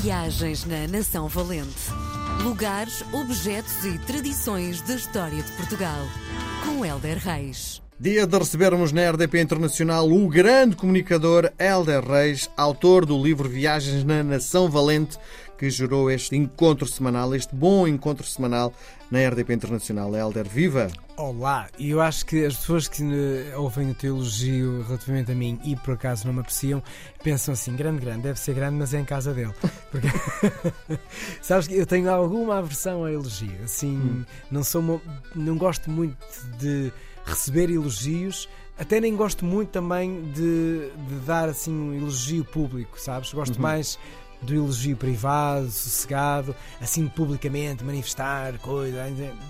Viagens na Nação Valente. Lugares, objetos e tradições da história de Portugal. Com Helder Reis. Dia de recebermos na RDP Internacional o grande comunicador Helder Reis, autor do livro Viagens na Nação Valente, que gerou este encontro semanal, este bom encontro semanal na RDP Internacional. Helder, viva! Olá, eu acho que as pessoas que ouvem o teu elogio relativamente a mim e por acaso não me apreciam, pensam assim: grande, grande, deve ser grande, mas é em casa dele. Porque sabes que eu tenho alguma aversão a elogio, assim, hum. não sou uma, não gosto muito de receber elogios. Até nem gosto muito também de, de dar assim um elogio público, sabes? Gosto uhum. mais do elogio privado, sossegado, assim publicamente, manifestar, coisa.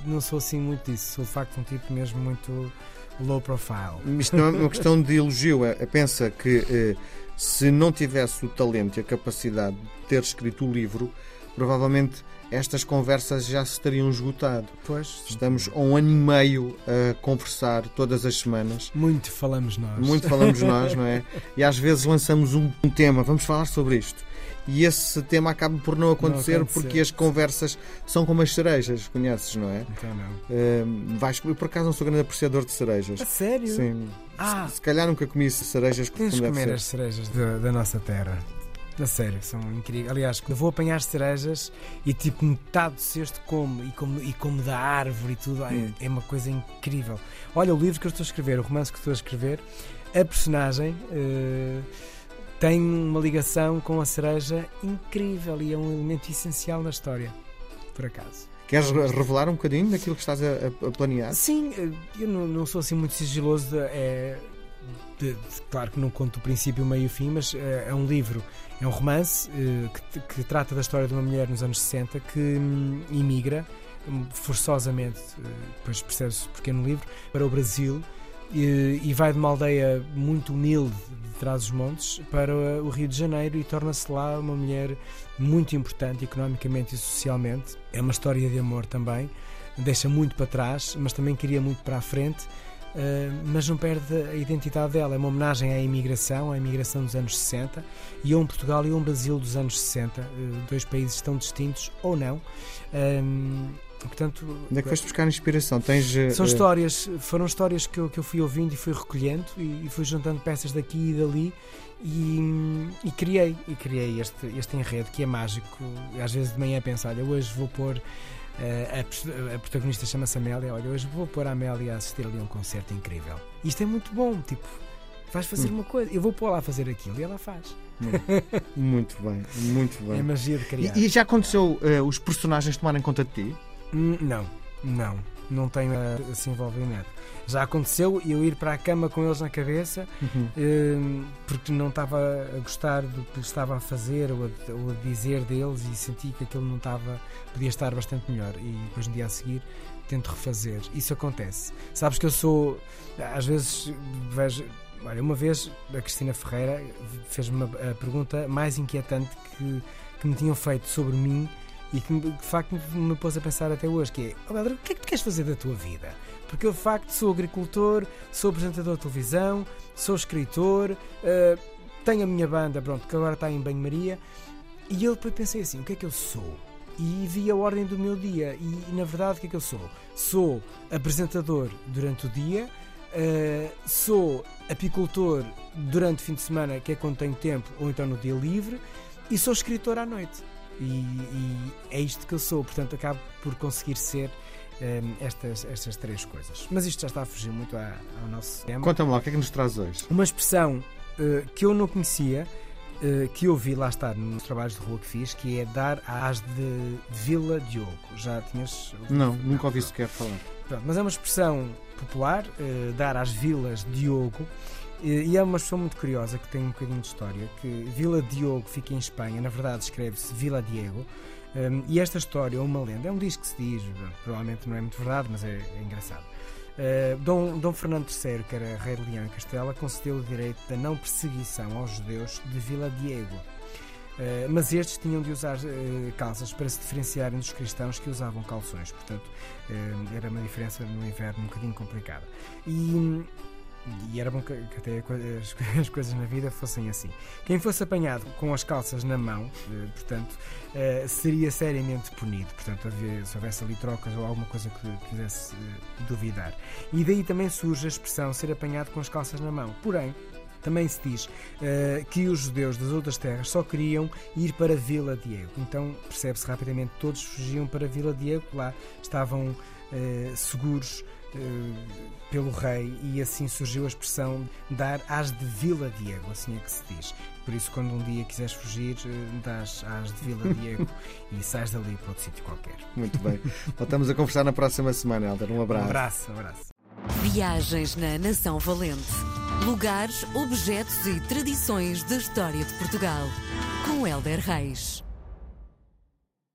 Não sou assim muito disso. Sou de facto um tipo mesmo muito low profile. Isto não é uma questão de elogio. É, é pensa que eh, se não tivesse o talento e a capacidade de ter escrito o livro, provavelmente estas conversas já se teriam esgotado. Pois. Estamos há um ano e meio a conversar todas as semanas. Muito falamos nós. Muito falamos nós, não é? E às vezes lançamos um, um tema, vamos falar sobre isto e esse tema acaba por não acontecer, não acontecer, porque as conversas são como as cerejas, conheces, não é? Então não. Uh, vais, eu por acaso não sou grande apreciador de cerejas. A sério? Sim. Ah. Se, se calhar nunca comi cerejas Tens de comer ser. as cerejas da, da nossa terra. Na sério, são incríveis. Aliás, eu vou apanhar cerejas e tipo metade do cesto como e como, e como da árvore e tudo. Hum. É, uma coisa incrível. Olha, o livro que eu estou a escrever, o romance que estou a escrever, a personagem. Uh, tem uma ligação com a cereja incrível e é um elemento essencial na história, por acaso. Queres revelar um bocadinho daquilo que estás a, a planear? Sim, eh, eu não, não, sou assim muito sigiloso. De, é, de, claro que não conto o princípio, o meio e o fim, mas é, é um livro, é um romance é, que, que, trata da história de uma mulher nos anos 60 que hum, imigra hum, forçosamente, depois percebe-se porque no livro, para o Brasil e, e, vai de uma aldeia muito humilde de Trás-os-Montes para o Rio de Janeiro e torna-se lá uma mulher muito importante economicamente e socialmente. É uma história de amor também, deixa muito para trás, mas também queria muito para a frente. Uh, mas não perde a identidade dela. É uma homenagem à imigração, à imigração dos anos 60 e a um Portugal e a um Brasil dos anos 60, uh, dois países tão distintos ou não. Uh, Portanto, Onde é que foste buscar inspiração? Tens, São uh... histórias, foram histórias que eu, que eu fui ouvindo e fui recolhendo e, e fui juntando peças daqui e dali e, e, criei, e criei este, este enredo que é mágico. Às vezes de manhã penso, olha, hoje vou pôr. Uh, a, a, protagonista chama-se Amélia. Olha, hoje vou pôr a Amélia a assistir ali a um concerto incrível. Isto é muito bom, tipo, vais fazer hum. uma coisa, eu vou pôr lá fazer aquilo e ela faz. Muito bem, muito bem. É magia de criar. E, e já aconteceu uh, os personagens tomarem conta de ti? Hum, não, não. Não tenho esse envolvimento. Já aconteceu eu ir para a cama com eles na cabeça uhum. Hum, porque não estava a gostar do que estava a fazer ou a, ou a, dizer deles e senti que aquilo não estava, podia estar bastante melhor. E depois no dia a seguir tento refazer. Isso acontece. Sabes que eu sou, às vezes vejo. Olha, uma vez a Cristina Ferreira fez-me a pergunta mais inquietante que, que me tinham feito sobre mim e que de facto me pôs a pensar até hoje, que é, oh, o que é que tu queres fazer da tua vida? Porque eu de facto sou agricultor, sou apresentador de televisão, sou escritor, uh, tenho a minha banda, pronto, que agora está em banho-maria, e eu depois pensei assim, o que é que eu sou? E vi a ordem do meu dia, e, e na verdade o que é que eu sou? Sou apresentador durante o dia, Uh, sou apicultor durante o fim de semana, que é quando tenho tempo, ou então no dia livre, e sou escritor à noite. E, e, é isto que eu sou, portanto acabo por conseguir ser um, estas, estas três coisas. Mas isto já está a fugir muito à, ao nosso tema. Conta-me lá, o que é que nos traz hoje? Uma expressão uh, que eu não conhecia, uh, que eu vi lá estar nos trabalhos de rua que fiz, que é dar às de Vila Diogo. Já tinhas. Não, nunca ouvi sequer falar. Pronto, mas é uma expressão popular, uh, dar às vilas Diogo, e é uma pessoa muito curiosa que tem um bocadinho de história, que Vila Diogo fica em Espanha, na verdade escreve-se Vila Diego, um, e esta história é uma lenda, é um disco que se diz, provavelmente não é muito verdade, mas é, é engraçado. Uh, Dom, Dom Fernando III, que era rei de Leão e Castela, concedeu o direito da não perseguição aos judeus de Vila Diego. Uh, mas estes tinham de usar uh, calças para se diferenciarem dos cristãos que usavam calções, portanto uh, era uma diferença no inverno um bocadinho complicada. E e era bom que, até as, as, coisas na vida fossem assim. Quem fosse apanhado com as calças na mão, eh, portanto, eh, seria seriamente punido. Portanto, se houvesse ali trocas ou alguma coisa que quisesse eh, duvidar. E daí também surge a expressão ser apanhado com as calças na mão. Porém, também se diz que os judeus das outras terras só queriam ir para Vila Diego. Então percebe-se rapidamente todos fugiam para Vila Diego, lá estavam seguros pelo rei e assim surgiu a expressão dar as de Vila Diego, assim é que se diz. Por isso, quando um dia quiseres fugir, dás as de Vila Diego e sais dali para outro sítio qualquer. Muito bem. Voltamos a conversar na próxima semana, Helder. Um abraço. Um abraço, um abraço. Viagens na Nação Valente. Lugares, objetos e tradições da história de Portugal. Com Helder Reis.